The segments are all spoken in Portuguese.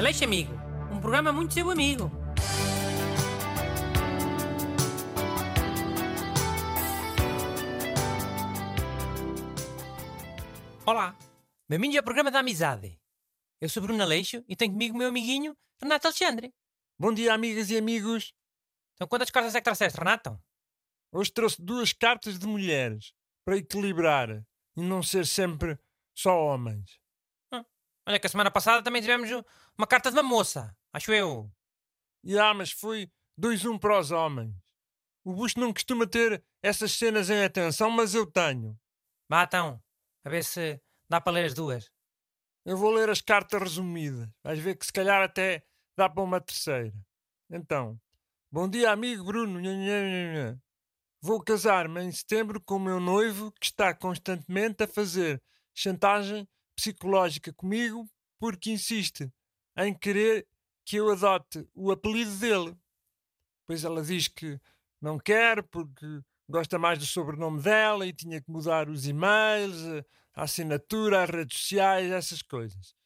Aleixo Amigo, um programa muito seu amigo. Olá, bem-vindos ao programa da amizade. Eu sou Bruno Aleixo e tenho comigo o meu amiguinho Renato Alexandre. Bom dia, amigas e amigos. Então quantas cartas é que trouxeste, Renato? Hoje trouxe duas cartas de mulheres para equilibrar e não ser sempre só homens. Olha que a semana passada também tivemos uma carta de uma moça, acho eu. E ah, mas foi 2-1 para os homens. O Bush não costuma ter essas cenas em atenção, mas eu tenho. Vá então, a ver se dá para ler as duas. Eu vou ler as cartas resumidas. Vais ver que se calhar até dá para uma terceira. Então, bom dia, amigo Bruno. Vou casar-me em setembro com o meu noivo que está constantemente a fazer chantagem psicológica comigo porque insiste em querer que eu adote o apelido dele. Pois ela diz que não quer porque gosta mais do sobrenome dela e tinha que mudar os e-mails, a assinatura, as redes sociais, essas coisas.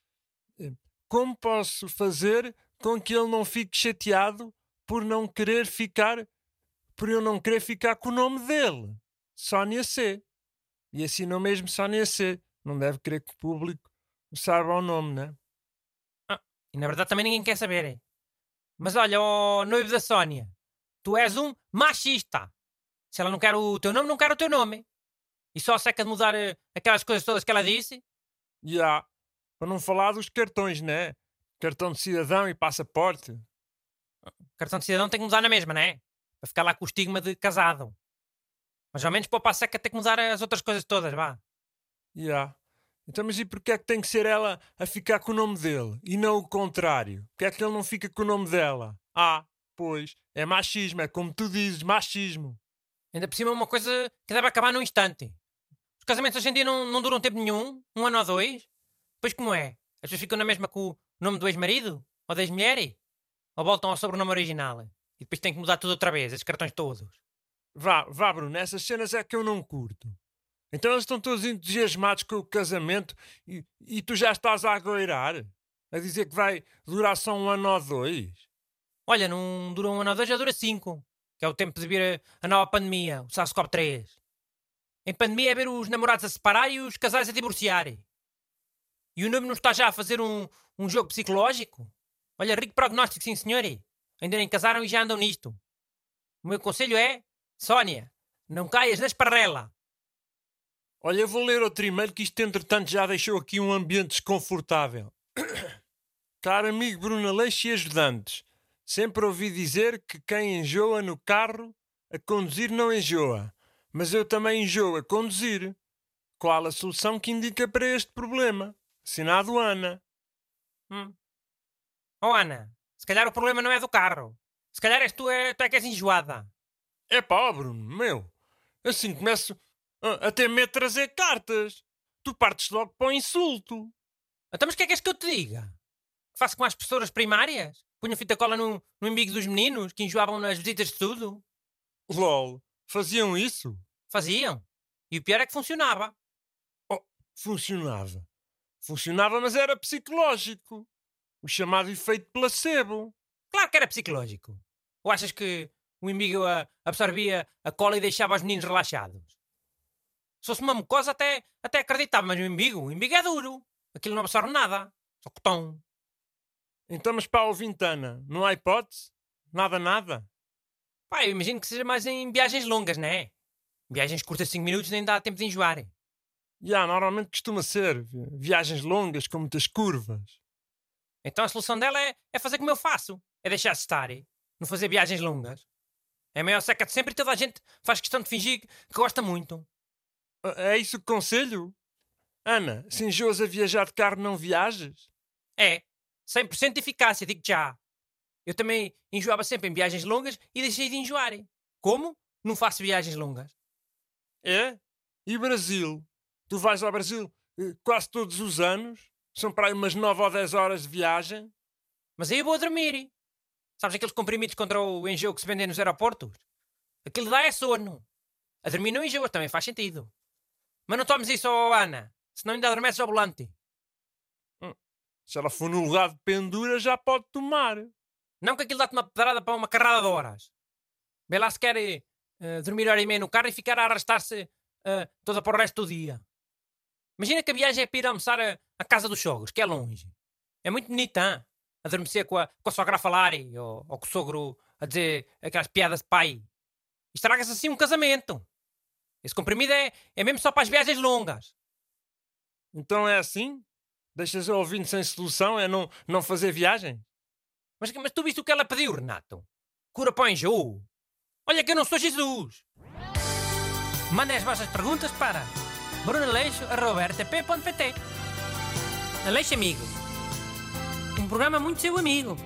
Eh, Como posso fazer com que ele não fique chateado por não querer ficar, por eu não querer ficar com o nome dele? Sónia C. E assinou mesmo Sónia C. Não deve querer que o público saiba o nome, né? E na verdade também ninguém quer saber. hein? Mas olha, ó noivo da Sónia, tu és um machista. Se ela não quer o teu nome, não quer o teu nome. E só seca de mudar eh, aquelas coisas todas que ela disse. E há, para não falar dos cartões, né? Cartão de cidadão e passaporte. O cartão de cidadão tem que mudar na mesma, não é? Para ficar lá com o estigma de casado. Mas ao menos para a seca tem que mudar as outras coisas todas, vá. Há. Então, mas e porquê é que tem que ser ela a ficar com o nome dele e não o contrário? Porquê é que ele não fica com o nome dela? Ah, pois, é machismo, é como tu dizes, machismo. Ainda por cima uma coisa que deve acabar num instante. Os casamentos hoje em dia não, não duram tempo nenhum, um ano ou dois. Pois como é? As pessoas ficam na mesma com o nome do ex-marido? Ou da ex-mulher? Ou voltam ao sobrenome original? E depois tem que mudar tudo outra vez, esses cartões todos. Vá, vá, Bruno, essas cenas é que eu não curto. Então eles estão todos entusiasmados com o casamento e, e tu já estás a agoirar? A dizer que vai durar só um ano ou dois? Olha, não dura um ano ou dois, já dura cinco. Que é o tempo de vir a, a nova pandemia, o SARS-CoV-3. Em pandemia é ver os namorados a separar e os casais a divorciar. E o noivo não está já a fazer um, um jogo psicológico? Olha, rico prognóstico, sim senhor. Ainda nem casaram e já andam nisto. O meu conselho é, Sónia, não caias na esparrela. Olha, eu vou ler outro e-mail que isto entretanto já deixou aqui um ambiente desconfortável. Caro amigo Bruno Aleixo e ajudantes, sempre ouvi dizer que quem enjoa no carro a conduzir não enjoa, mas eu também enjoo a conduzir. Qual a solução que indica para este problema? Assinado Ana. Hum. Oh Ana, se calhar o problema não é do carro. Se calhar és tu, é, tu é que és enjoada. É pá, Bruno, meu, assim começo a, a ter medo de trazer cartas. Tu partes logo para o insulto. Então, mas o que é que és que eu te diga? Que faço com as professoras primárias? Punha fita cola no, no embigo dos meninos que enjoavam nas visitas de estudo? LOL, faziam isso? Faziam. E o pior é que funcionava. Funcionava. Funcionava, mas era psicológico. O chamado efeito placebo. Claro que era psicológico. Ou achas que o embigo a- absorvia a cola e deixava os meninos relaxados? Se fosse uma mucosa até, até acreditava, mas o embigo, o embigo é duro. Aquilo não absorve nada. Só cotão. Então, mas para o Vintana, não há hipótese? Nada, nada? Pá, eu imagino que seja mais em viagens longas, não é? Viagens curtas de 5 minutos nem dá tempo de enjoar. Já, normalmente costuma ser. vi- Viagens longas com muitas curvas. Então a solução dela é, é fazer como eu faço. É deixar-se estar. Não fazer viagens longas. É a maior seca de sempre e toda a gente faz questão de fingir que gosta muito. É isso o conselho? Ana, se enjoas a viajar de carro, não viajes? É. 100% de eficácia, digo já. Eu também enjoava sempre em viagens longas e deixei de enjoar. Como? Não faço viagens longas. É? E Brasil? Tu vais ao Brasil eh, quase todos os anos? São para aí umas 9 ou 10 horas de viagem? Mas aí eu vou a dormir. Sabes aqueles comprimidos contra o enjoo que se vendem nos aeroportos? Aquilo dá é sono. A dormir não enjoas, também faz sentido. Mas não tomes isso, oh, Ana. Senão ainda adormeces ao volante. Se ela for no lugar de pendura, já pode tomar. Não que aquilo dá-te uma pedrada para uma carrada de horas. Vê lá se quer uh, dormir hora e meia no carro e ficar a arrastar-se uh, toda para o resto do dia. Imagina que a viagem é para ir almoçar a, a casa dos sogros, que é longe. É muito bonita, hein? adormecer com a, com a sogra a falar ou, ou com o sogro a dizer aquelas piadas de pai. Estraga-se assim um casamento. Esse comprimido é, é mesmo só para as viagens longas. Então é assim? Deixas o ouvinte sem solução? É não, não fazer viagem? Mas, mas tu viste o que ela pediu, Renato? Cura para o enjoo. Olha que eu não sou Jesus. Mandem as vossas perguntas para brunaleixo.rtp.pt Aleixo Amigo. Um programa muito seu amigo.